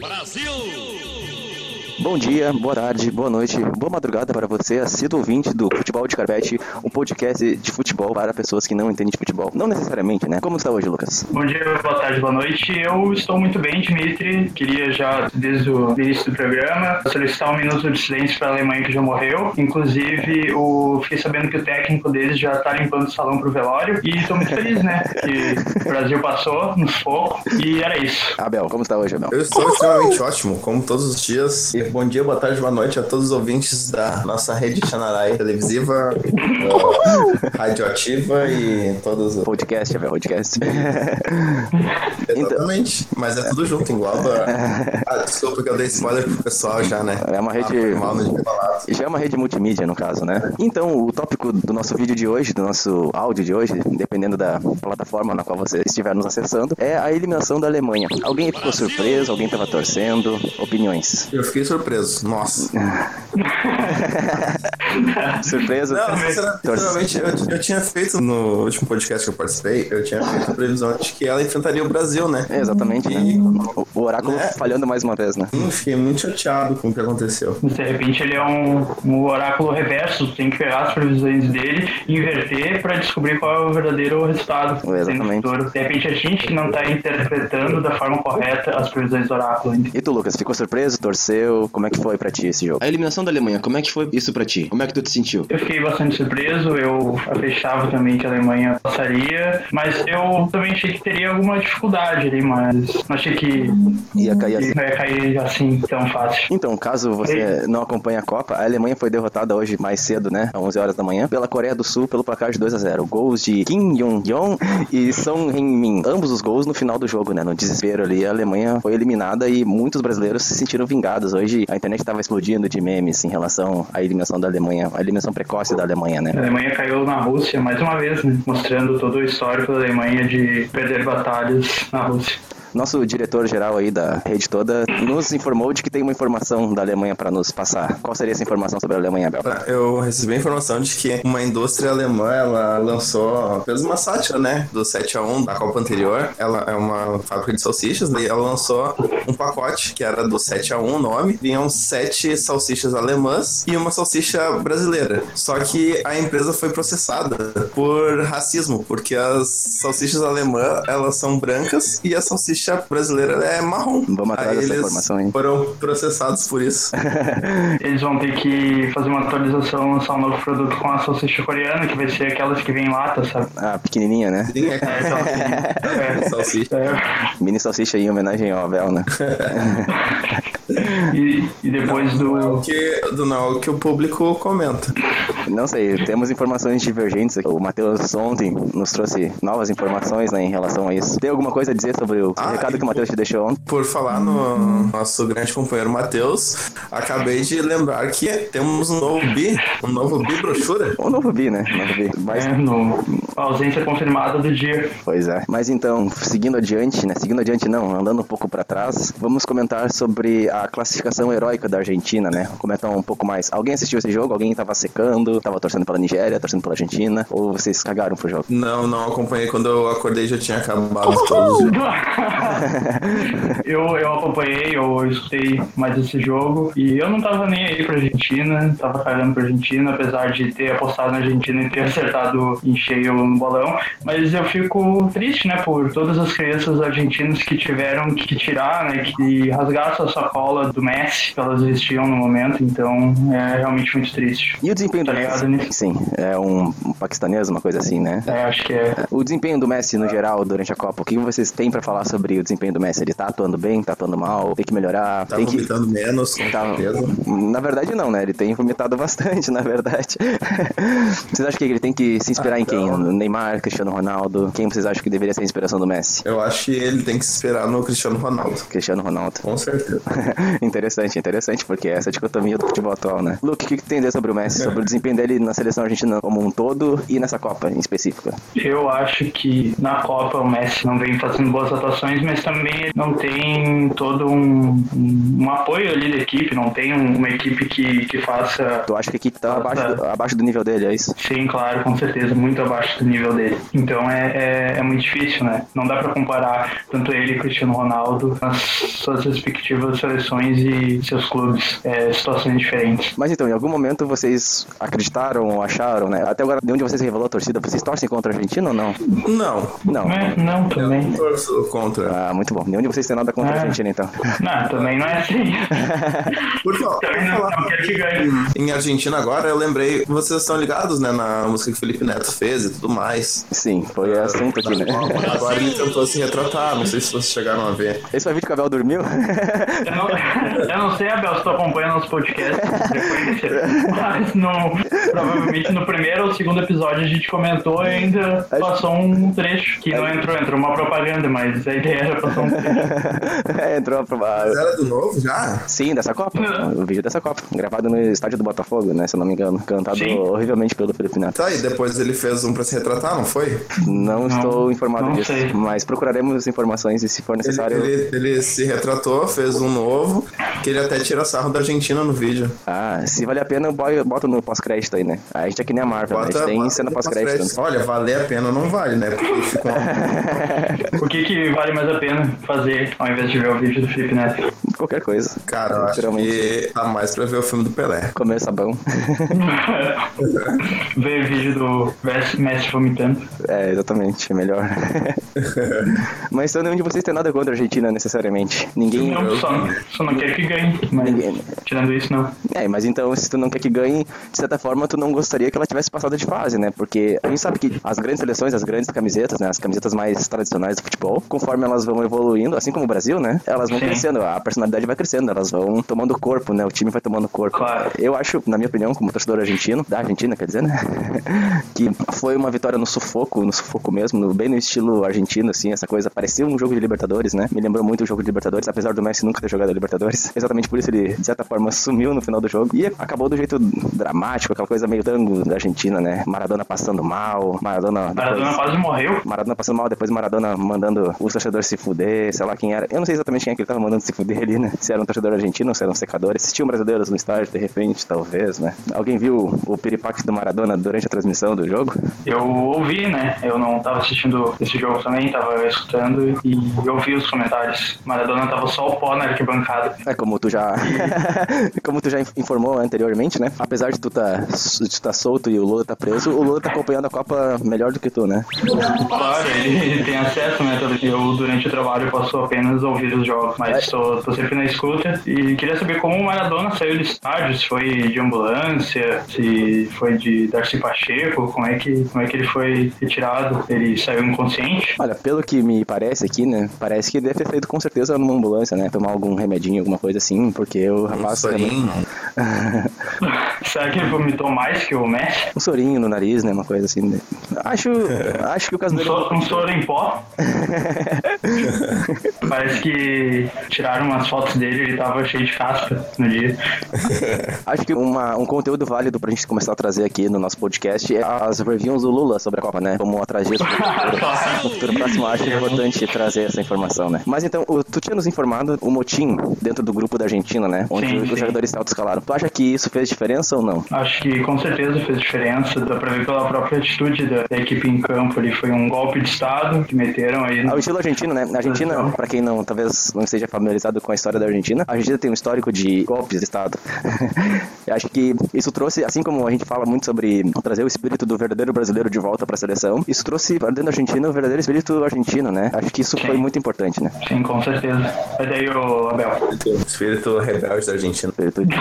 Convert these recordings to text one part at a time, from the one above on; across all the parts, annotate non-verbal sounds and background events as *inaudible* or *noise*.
Brasil! Bom dia, boa tarde, boa noite, boa madrugada para você, assíduo ouvinte do Futebol de Carpete, um podcast de futebol para pessoas que não entendem de futebol. Não necessariamente, né? Como está hoje, Lucas? Bom dia, boa tarde, boa noite. Eu estou muito bem, Dimitri. Queria já, desde o início do programa, solicitar um minuto de silêncio para a Alemanha que já morreu. Inclusive, o... fiquei sabendo que o técnico deles já está limpando o salão para o velório. E estou muito feliz, né? Que o Brasil passou no fogo. E era isso. Abel, como está hoje, Abel? Eu estou extremamente ótimo, como todos os dias. E bom dia, boa tarde, boa noite a todos os ouvintes da nossa rede Xanarai televisiva, uh, radioativa e todos os. Podcast, Abel, podcast. *laughs* Exatamente, mas é tudo junto, engloba. *laughs* Ah, desculpa que eu dei spoiler pro pessoal já, né? É uma rede. Ah, mal. Já é uma rede multimídia, no caso, né? Então, o tópico do nosso vídeo de hoje, do nosso áudio de hoje, dependendo da plataforma na qual você estiver nos acessando, é a eliminação da Alemanha. Alguém ficou surpreso, alguém estava torcendo, opiniões. Eu fiquei surpreso, nossa. *laughs* *laughs* Surpreso? Não, sinceramente, eu, eu tinha feito no último podcast que eu participei, eu tinha feito a previsão de que ela enfrentaria o Brasil, né? É, exatamente, né? E O, o oráculo Né? falhando mais uma vez, né? eu fiquei muito chateado com o que aconteceu. De repente ele é um, um oráculo reverso, tem que pegar as previsões dele, inverter para descobrir qual é o verdadeiro resultado no Exatamente. De repente a gente que não está interpretando da forma correta as previsões do oráculo. ainda. E tu, Lucas, ficou surpreso? Torceu? Como é que foi pra ti esse jogo? A eliminação da Alemanha, como é que foi isso pra ti? Como é que tu te sentiu? Eu fiquei bastante surpreso, eu acreditava também que a Alemanha passaria, mas eu também achei que teria alguma dificuldade ali, mas não achei que Ia cair assim. ia cair assim tão fácil. Então, caso você não acompanhe a Copa, a Alemanha foi derrotada hoje mais cedo, né? Às 11 horas da manhã, pela Coreia do Sul, pelo placar de 2 a 0 Gols de Kim Jong-yong e Song Heung-min. Ambos os gols no final do jogo, né? No desespero ali, a Alemanha foi eliminada e muitos brasileiros se sentiram vingados. Hoje a internet estava explodindo de memes em relação à eliminação da Alemanha, a eliminação precoce da Alemanha, né? A Alemanha caiu na Rússia mais uma vez, né? mostrando todo o histórico da Alemanha de perder batalhas na Rússia. Nosso diretor-geral aí da rede toda nos informou de que tem uma informação da Alemanha para nos passar. Qual seria essa informação sobre a Alemanha, Bel? Eu recebi a informação de que uma indústria alemã, ela lançou, fez uma sátira, né, do 7x1 da Copa anterior. Ela é uma fábrica de salsichas, e ela lançou um pacote que era do 7x1 o nome. Vinham sete salsichas alemãs e uma salsicha brasileira. Só que a empresa foi processada por racismo, porque as salsichas alemãs, elas são brancas e a salsicha brasileira é marrom. Vamos atrás Aí dessa eles informação, hein? foram processados por isso. *laughs* Eles vão ter que fazer uma atualização, lançar um novo produto com a salsicha coreana, que vai ser aquelas que vem em lata, sabe? Ah, pequenininha, né? Sim, é *laughs* É, salsicha. salsicha. É, Mini salsicha aí em homenagem ao Abel, né? *laughs* e, e depois Não é o do. que, do não é o que o público comenta. Não sei, temos informações divergentes. aqui. O Matheus ontem nos trouxe novas informações né, em relação a isso. Tem alguma coisa a dizer sobre o Ah, recado que o Matheus te deixou ontem? Por falar no nosso grande companheiro Matheus, acabei de lembrar que temos um novo bi, um novo bi brochura. Ou novo bi, né? Novo bi. Mas, É, no, a ausência confirmada do dia. Pois é. Mas então, seguindo adiante, né? Seguindo adiante não, andando um pouco pra trás, vamos comentar sobre a classificação heróica da Argentina, né? Comentar um pouco mais. Alguém assistiu esse jogo? Alguém tava secando? Tava torcendo pela Nigéria, torcendo pela Argentina? Ou vocês cagaram pro jogo? Não, não acompanhei. Quando eu acordei já tinha acabado todos. os *laughs* jogos. eu, eu acompanhei, eu escutei mais esse jogo e eu não tava nem aí pra Argentina, tava cagando pra Argentina, apesar de ter apostado na Argentina e ter acertado em cheio no bolão. Mas eu fico triste, né, por todas as crianças argentinas que tiveram que tirar, né, que rasgar essa sacola do Messi que elas vestiam no momento, então é realmente muito triste. E o desempenho do Tá ligado Messi? nisso? Sim, é um, um paquistanês, uma coisa assim, né? É, acho que é. O desempenho do Messi no geral durante a Copa, o que vocês têm pra falar sobre o desempenho do Messi? Ele tá atuando bem, tá atuando mal, tem que melhorar, Tá tem que. vomitando menos, com Tá, certeza. na verdade não, né? Ele tem vomitado *laughs* bastante, na verdade. *laughs* vocês acham que ele tem que se inspirar Ah, em quem? não. Neymar, Cristiano Ronaldo? Quem vocês acham que deveria ser a inspiração do Messi? Eu acho que ele tem que se esperar no Cristiano Ronaldo. Cristiano Ronaldo. Com certeza. *laughs* interessante, interessante, porque essa é a dicotomia do futebol atual, né? Luke, o que, que tem a dizer sobre o Messi? Sobre o desempenho dele na seleção argentina como um todo e nessa Copa em específico? Eu acho que na Copa o Messi não vem fazendo boas atuações, mas também não tem todo um, um, apoio ali da equipe, não tem um- uma equipe que, que faça. Tu acha que a equipe tá abaixo do, abaixo do nível dele, é isso? Sim, claro, com certeza, muito abaixo do nível dele. Então é, é, é muito difícil, né? Não dá para comparar tanto ele e Cristiano Ronaldo nas suas respectivas seleções e seus clubes, é, situações diferentes. Mas então, em algum momento vocês acreditaram ou acharam, né? Até agora, de onde vocês revelou a torcida, vocês torcem contra a Argentina ou não? Não. Não. É, não, também. Eu torço contra. Ah, muito bom. Nenhum de vocês tem nada contra a É. Argentina, então. Não, também não é assim. *laughs* Por favor, também não, não quero que ganhe. em Argentina agora, eu lembrei, vocês estão ligados, né, na música que o Felipe Neto fez e tudo mais. Sim, foi assunto aqui, né? Agora ele tentou se retratar, não sei se vocês chegaram a ver. Esse foi o vídeo que o Abel dormiu? Eu não, eu não sei, Abel, se tu acompanha nosso podcast depois desse, *laughs* mas no, provavelmente no primeiro ou segundo episódio a gente comentou e ainda passou um trecho que não entrou, entrou uma propaganda, mas a ideia era passar um trecho. *laughs* É, Entrou a provar. Mas era do novo já? Sim, dessa Copa. Não. O vídeo dessa Copa. Gravado no estádio do Botafogo, né? Se eu não me engano. Cantado Sim. horrivelmente pelo Felipe Neto. Tá, e depois ele fez um pra se retratar, não foi? Não, estou informado não disso. sei. Mas procuraremos informações e se for Ele, necessário. ele, ele se retratou, fez um novo, que ele até tira sarro da Argentina no vídeo. Ah, se vale a pena, bo- bota no pós-crédito aí, né? A gente é que nem a Marvel, né? A gente tem bota cena no pós-crédito. pós-crédito. Olha, valer a pena não vale, né? Porque fica uma... O que, que vale mais a pena fazer ao invés de ver o vídeo do Felipe Neto? Qualquer coisa. Cara, eu acho que tá mais pra ver o filme do Pelé. Comer sabão. *laughs* ver vídeo do Messi vomitando. é, exatamente. É melhor. *laughs* Mas então nenhum de vocês tem nada contra a Argentina, necessariamente. Ninguém. Não, só, só não quero que ganhe, mas Ninguém. tirando isso, não. É, mas então, se tu não quer que ganhe, de certa forma, tu não gostaria que ela tivesse passado de fase, né? Porque a gente sabe que as grandes seleções, as grandes camisetas, né? As camisetas mais tradicionais do futebol, conforme elas vão evoluindo, assim como o Brasil, né? Elas vão Sim. crescendo, a personalidade vai crescendo, elas vão tomando corpo, né? O time vai tomando corpo. Claro. Eu acho, na minha opinião, como torcedor argentino, da Argentina, quer dizer, né? *laughs* que foi uma vitória no sufoco, no sufoco mesmo, no- bem no estilo argentino, assim, essa coisa. Parecia um jogo de Libertadores, né? Me lembrou muito o jogo de Libertadores, apesar do Messi nunca ter jogado a Libertadores. *laughs* Exatamente por isso ele, de certa forma, sumiu no final do jogo. E acabou do jeito dramático, aquela coisa meio tango da Argentina, né? Maradona passando mal, Maradona. Maradona depois- quase morreu. Maradona passando mal, depois Maradona mandando os torcedores se fuder, sei lá quem era. Eu não sei exatamente quem é que ele tava mandando se fuder ali, né? Se era um torcedor argentino ou se eram secadores. Se tinham brasileiros no estádio, de repente, talvez, né? Alguém viu o piripaque do Maradona durante a transmissão do jogo? Eu ouvi, né? Eu não tava assistindo esse jogo também, tava escutando e eu ouvi os comentários. Maradona tava só o pó na arquibancada. É como tu já *laughs* como tu já informou anteriormente, né? Apesar de tu tá, de tu tá solto e o Lula tá preso, o Lula tá acompanhando a Copa melhor do que tu, né? Claro, ele tem acesso, né? Eu, durante o trabalho, posso apenas ouvir os jogos, mas tô, tô sempre na escuta. E queria saber como o Maradona saiu do estádio, se foi de ambulância, se foi de Darcy Pacheco, como é que, como é que ele foi retirado? Ele saiu inconsciente? Olha, pelo que me parece aqui, né? Parece que ele deve ter saído com certeza numa ambulância, né? Tomar algum remedinho, alguma coisa assim, porque o Um rapaz. sorinho. *laughs* Será que ele vomitou mais que o Messi? um sorinho no nariz, né? Uma coisa assim. né? Acho, *laughs* acho que o caso Um dele. soro, um soro em pó? *laughs* Parece que tiraram umas fotos dele ele tava cheio de casca no dia. Acho que uma, um conteúdo válido pra gente começar a trazer aqui no nosso podcast é as reviews do Lula sobre a Copa, né? Como atrás disso. No futuro próximo, acho importante trazer essa informação, né? Mas então, o- tu tinha nos informado o motim dentro do grupo da Argentina, né? Onde Sim, os sim. jogadores se autoescalaram. Tu acha que isso fez diferença ou não? Acho que com certeza fez diferença, dá pra ver pela própria atitude da, da equipe em campo ali. Foi um golpe de Estado que meteram aí. Ao estilo argentino, né? A Argentina, pra quem não, talvez não esteja familiarizado com a história da Argentina, a Argentina tem um histórico de golpes de Estado. *laughs* Eu acho que isso trouxe, assim como a gente fala muito sobre trazer o espírito do verdadeiro brasileiro de volta pra seleção, isso trouxe pra dentro da Argentina o verdadeiro espírito argentino, né? Acho que isso foi Sim. muito importante, né? Sim, com certeza. Mas daí, ô Abel. Espírito rebelde da Argentina. Espírito de-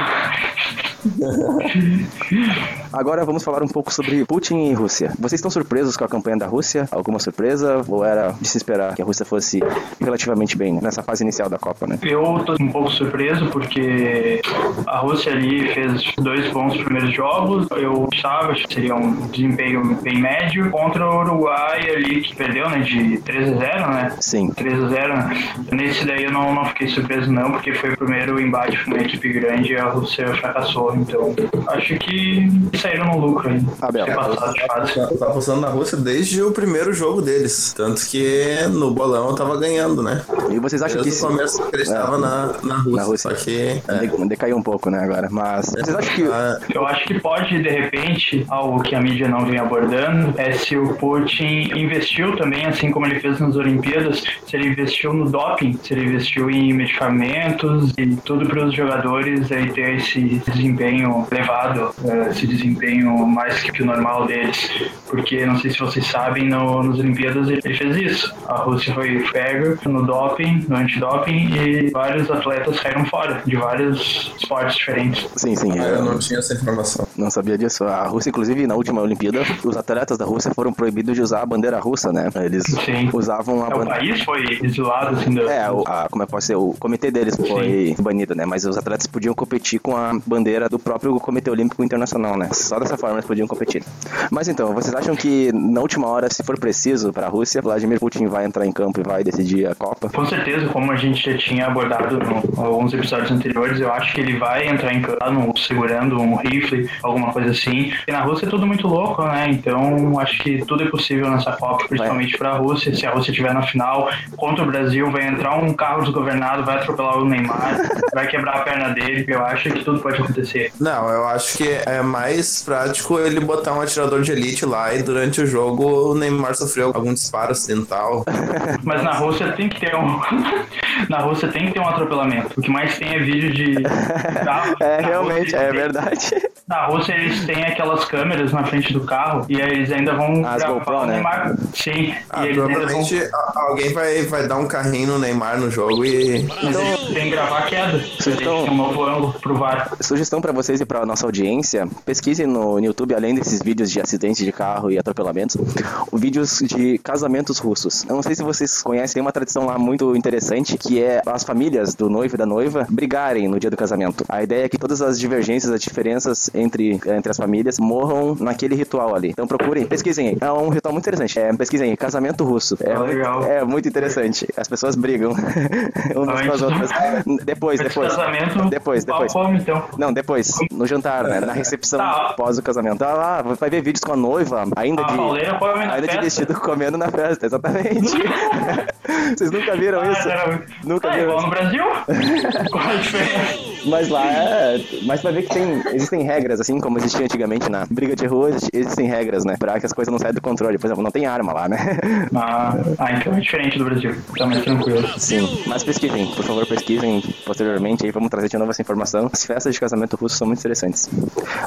*laughs* Agora vamos falar um pouco sobre Putin e Rússia. Vocês estão surpresos com a campanha da Rússia? Alguma surpresa? Ou era de se esperar que a Rússia fosse relativamente bem né? nessa fase inicial da Copa, né? Eu tô um pouco surpreso porque a Rússia ali fez dois bons primeiros jogos. Eu achava que seria um desempenho bem médio contra o Uruguai ali que perdeu, né, de 3 a 0, né? Sim. 3 a 0 né? Nesse daí eu não, não fiquei surpreso não, porque foi o primeiro embate com uma equipe grande e a Rússia fracassou Então, acho que saíram no lucro aí. Fase. Tá tá apostando na Rússia desde o primeiro jogo deles. Tanto que no bolão eu tava ganhando, né? E vocês acham que Desde o se- começo eu acreditava na, na Rússia. Na Rússia. Só que. É, de- decaiu um pouco, né, agora? Mas vocês acham que Ah, Eu acho que pode, de repente, algo que a mídia não vem abordando, é se o Putin investiu também, assim como ele fez nas Olimpíadas, se ele investiu no doping, se ele investiu em medicamentos e tudo para os jogadores aí ter esse desempenho elevado, eh, esse desempenho mais que o normal deles. Porque, não sei se vocês sabem, no, nas Olimpíadas ele fez isso. A Rússia foi pega no doping, no antidoping, e vários atletas saíram fora de vários esportes diferentes. Sim, sim. eu Eu não tinha essa informação. não sabia disso. A Rússia, inclusive, na última Olimpíada, os atletas da Rússia foram proibidos de usar a bandeira russa, né? Eles Sim. usavam a É, o bandeira. país foi exilado, assim, da... É, o, a, como é que pode ser? O comitê deles foi banido, né? Mas os atletas podiam competir com a bandeira do próprio Comitê Olímpico Internacional, né? Só dessa forma eles podiam competir. Mas então, vocês acham que na última hora, se for preciso para a Rússia, Vladimir Putin vai entrar em campo e vai decidir a Copa? Com certeza, como a gente já tinha abordado em alguns episódios anteriores, eu acho que ele vai entrar em campo segurando um rifle, alguma coisa assim. E na Rússia é tudo muito louco, né? Então acho que tudo é possível nessa Copa, principalmente para a Rússia. Se a Rússia estiver na final contra o Brasil, vai entrar um carro desgovernado, vai atropelar o Neymar, *laughs* vai quebrar a perna dele. Eu acho que tudo pode acontecer. Não, eu acho que é mais prático ele botar um atirador de elite lá e durante o jogo o Neymar sofreu algum disparo acidental. *laughs* Mas na Rússia tem que ter um. *laughs* na Rússia tem que ter um atropelamento. O que mais tem é vídeo de. carro. *laughs* É, realmente, é verdade. Na Rússia eles têm aquelas câmeras na frente do carro e aí eles ainda vão As gravar GoPro, o né? Neymar. Sim, Ah, e vão. provavelmente a- alguém vai, vai dar um carrinho no Neymar no jogo e. Mas eles têm que gravar a queda. Eles então- têm um novo ângulo pro VAR. Sugestão para vocês e para nossa audiência: pesquisem no YouTube, além desses vídeos de acidentes de carro e atropelamentos, vídeos de casamentos russos. Eu não sei se vocês conhecem, tem uma tradição lá muito interessante que é as famílias do noivo e da noiva brigarem no dia do casamento. A ideia é que todas as divergências, as diferenças entre, entre as famílias morram naquele ritual ali. Então procurem, pesquisem aí. É um ritual muito interessante. É, pesquisem aí, casamento russo. É, Ah, muito- legal. é muito interessante. As pessoas brigam *laughs* umas com as outras. Depois, depois. casamento, Depois, depois. come, então. Não, depois, no jantar, né? Na recepção Tá. após o casamento. Ah lá, vai ver vídeos com a noiva, ainda A de. Ainda de vestido comendo na festa, exatamente. *laughs* Vocês nunca viram Ah, isso? Nunca é viram igual isso. no Brasil? *laughs* Qual a diferença? Mas lá é. Mas vai ver que tem. Existem regras, assim como existia antigamente na briga de rua, exi- existem regras, né? Pra que as coisas não saiam do controle. Por exemplo, não tem arma lá, né? *laughs* Ah, ah, então é diferente do Brasil. Tá mais tranquilo. Sim. Mas pesquisem, por favor, pesquisem posteriormente aí, vamos trazer de novo essa informação. As festas de casamento russo são muito interessantes.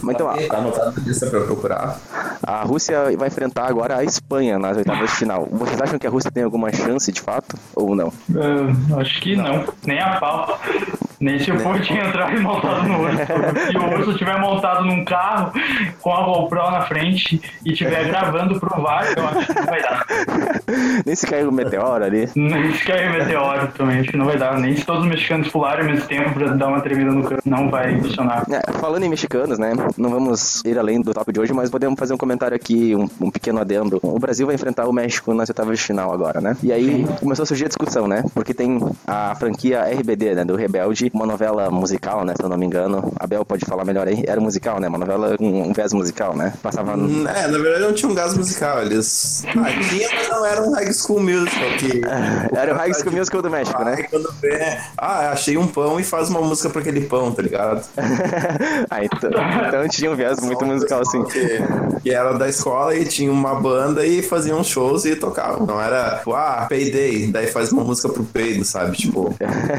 Mas então, a, Tá anotado na lista pra eu procurar. A Rússia vai enfrentar agora a Espanha nas oitavas de final. Vocês acham que a Rússia tem alguma chance de fato ou não? Ah, acho que não. Nem a pau. Nem se o Putin entrar e montado no urso. Se o urso estiver montado num carro com a GoPro na frente e estiver gravando pro VAR, eu acho que não vai dar. Nem se caiu um meteoro ali. Nem se cair meteoro também, acho que não vai dar. Nem se todos os mexicanos pularem ao mesmo tempo pra dar uma tremida no campo, não vai funcionar. É, falando em mexicanos, né? Não vamos ir além do top de hoje, mas podemos fazer um comentário aqui, um, um pequeno adendo. O Brasil vai enfrentar o México nas oitavas de final agora, né? E aí começou a surgir a discussão, né? Porque tem a franquia RBD, né? Do Rebelde, uma novela musical, né? Se eu não me engano. A Bel pode falar melhor aí. Era musical, né? Uma novela com um viés musical, né? Passava. no- Hum, É, na verdade não tinha um gás musical. Eles. Ah, tinha, mas não era um high school musical. Que... *laughs* Era o High School Musical do México, né? Aí quando vê, ah, achei um pão e faz uma música pra aquele pão, tá ligado? *laughs* ah, então, então tinha um viés muito musical, assim. Que, que era da escola e tinha uma banda e faziam shows e tocavam. Não era, tipo, ah, Payday, daí faz uma música pro peido, sabe? Tipo,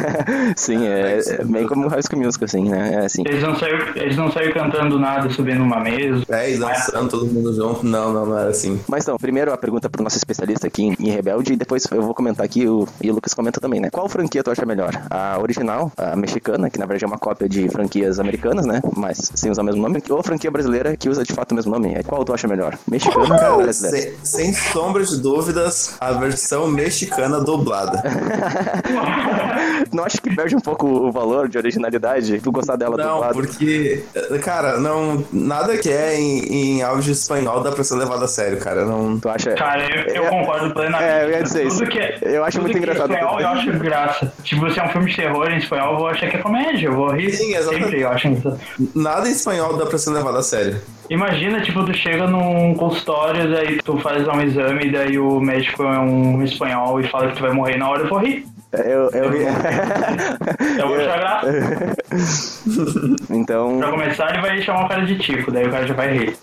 *laughs* Sim, é, é bem como o High School Musical, assim, né? É assim. Eles não saíram, eles não saíram cantando nada, subindo uma mesa. é, e dançando todo mundo junto. Não, não, não era assim. Mas então, primeiro a pergunta pro nosso especialista aqui em Rebelde, e depois eu vou comentar aqui o, e o Lucas comenta também, né? Qual franquia tu acha melhor? A original, a mexicana, que na verdade é uma cópia de franquias americanas, né? Mas sem usar o mesmo nome, ou a franquia brasileira que usa de fato o mesmo nome? Qual tu acha melhor? Mexicana ou brasileira? Sem, sem sombra de dúvidas, a versão mexicana dublada. *laughs* Não acho que perde um pouco o valor de originalidade? Tu gostar dela Não, dublada? porque, cara, não, nada que é em, em áudio espanhol dá pra ser levado a sério, cara. Não, Tu acha? Cara, eu, eu concordo plenamente. É, eu ia dizer isso. Tudo que é, Eu acho muito é engraçado. espanhol, eu acho graça. Tipo, se é um filme de terror em espanhol, eu vou achar que é comédia. Eu vou rir Sim, exatamente. sempre, eu acho. nada em espanhol dá pra ser levado a sério. Imagina, tipo, tu chega num consultório, daí tu faz um exame, daí o médico é um espanhol e fala que tu vai morrer na hora, eu vou rir. Eu, eu, *laughs* Eu vou graça. *laughs* então, Pra começar, ele vai chamar o cara de tico, daí o cara já vai rir.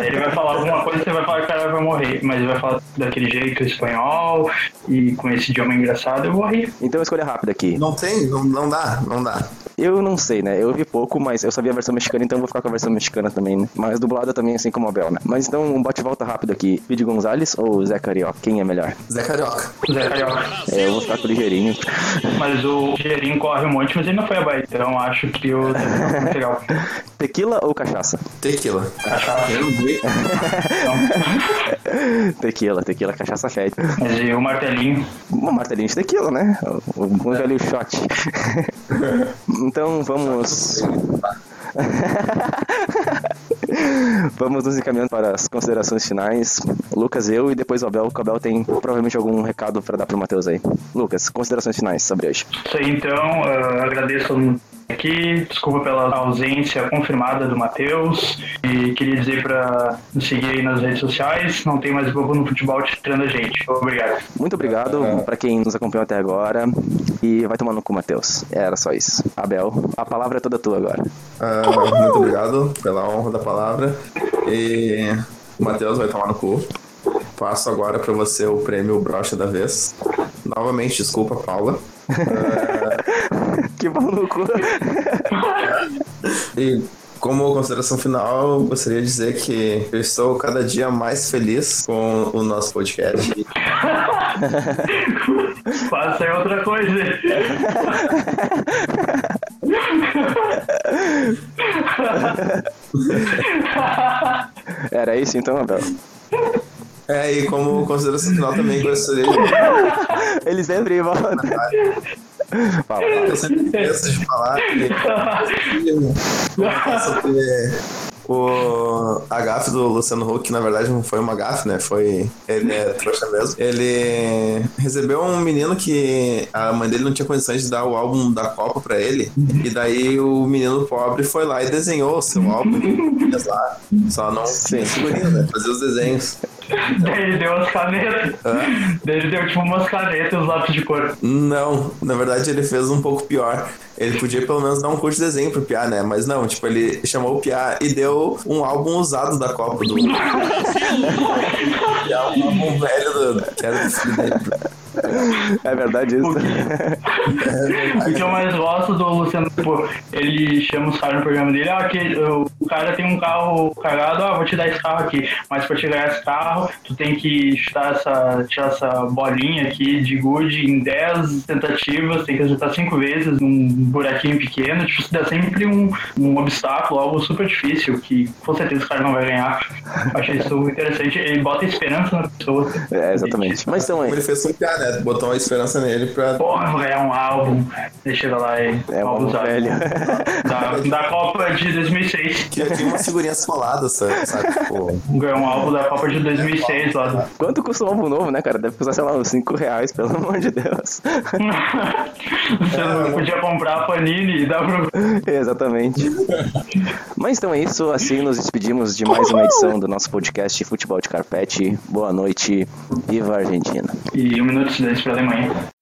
Ele vai falar alguma coisa, você vai falar que o cara vai morrer, mas ele vai falar daquele jeito espanhol e com esse idioma engraçado, eu vou rir. então escolha rápida aqui. Não tem, não, não dá, não dá. Eu não sei, né? Eu vi pouco, mas eu sabia a versão mexicana, então eu vou ficar com a versão mexicana também, né? Mas dublada também, assim como a Bel, né? Mas então, um bate-volta rápido aqui. Pede Gonzalez ou Zé Carioca? Quem é melhor? Zé Carioca. Zé Carioca. É, eu vou ficar com o ligeirinho. Mas o Gerinho corre um monte, mas ele não foi a Bahia, então acho que o legal. *laughs* Tequila ou cachaça? Tequila. Cachaça. *laughs* Tequila, tequila, cachaça fede. e o martelinho. Uma martelinha de tequila, né? O bom velho shot. *laughs* então vamos. *laughs* Vamos nos encaminhando para as considerações finais. Lucas, eu e depois o Abel. O Abel tem provavelmente algum recado para dar pro Matheus aí. Lucas, considerações finais sobre hoje. Isso aí, então, ah, agradeço aqui, desculpa pela ausência confirmada do Matheus e queria dizer para nos seguir aí nas redes sociais, não tem mais bobo no futebol tirando a gente. Obrigado. Muito obrigado para quem nos acompanhou até agora. E vai tomar no cu, Matheus. Era só isso. Abel, a palavra é toda tua agora. Ah, muito obrigado pela honra da palavra. E o Matheus vai tomar no cu. Passo agora pra você o prêmio Brocha da Vez. Novamente, desculpa, Paula. *laughs* Que pau no cu. E como consideração final, eu gostaria de dizer que eu estou cada dia mais feliz com o nosso podcast. *laughs* Faça aí outra coisa. Era isso então, Abel? É, e como consideração final também gostaria de Ele sempre volta. Fala. Eu sempre esqueço de falar que o a gafe do Luciano Huck, na verdade não foi uma gafe, né? Foi. Ele é trouxa mesmo. Ele recebeu um menino que a mãe dele não tinha condições de dar o álbum da Copa pra ele. E daí o menino pobre foi lá e desenhou o seu álbum. lá. *laughs* Só não tinha figurinha, né? Fazer os desenhos. *laughs* Daí ele deu umas canetas. Daí ele deu tipo umas canetas e uns lápis de cor. Não, na verdade ele fez um pouco pior. Ele podia pelo menos dar um curso de desenho pro Piá, né? Mas não, tipo, ele chamou o Piá e deu um álbum usado da Copa do. Piá, *laughs* *laughs* um álbum velho do... era do. É verdade isso. O que *laughs* eu mais gosto do Luciano, tipo, ele chama os caras no programa dele, ah, que, o cara tem um carro cagado, ah, vou te dar esse carro aqui. Mas pra te ganhar esse carro, tu tem que chutar essa, tirar essa bolinha aqui de gude em 10 tentativas, tem que acertar 5 vezes num buraquinho pequeno, tipo, isso dá sempre um, um obstáculo, algo super difícil, que com certeza o cara não vai ganhar. Achei isso interessante, ele bota esperança na pessoa. É, exatamente. Mas então o Piá, né? Botou uma esperança nele pra. Porra, vou ganhar um álbum. Ele chega lá e É um álbum velho. *laughs* Da, da Copa de 2006. Que eu tinha umas figurinhas coladas, sabe? sabe? Ganhou um álbum da Copa de 2006 lá. Quanto custa um álbum novo, né, cara? Deve custar, sei lá, uns 5 reais, pelo *laughs* amor de Deus. *laughs* Você não podia comprar a Panini e dar pro. Exatamente. Mas então é isso, assim nos despedimos de mais uma edição do nosso podcast Futebol de Carpete. Boa noite, viva a Argentina. E um minuto de silêncio pra Alemanha.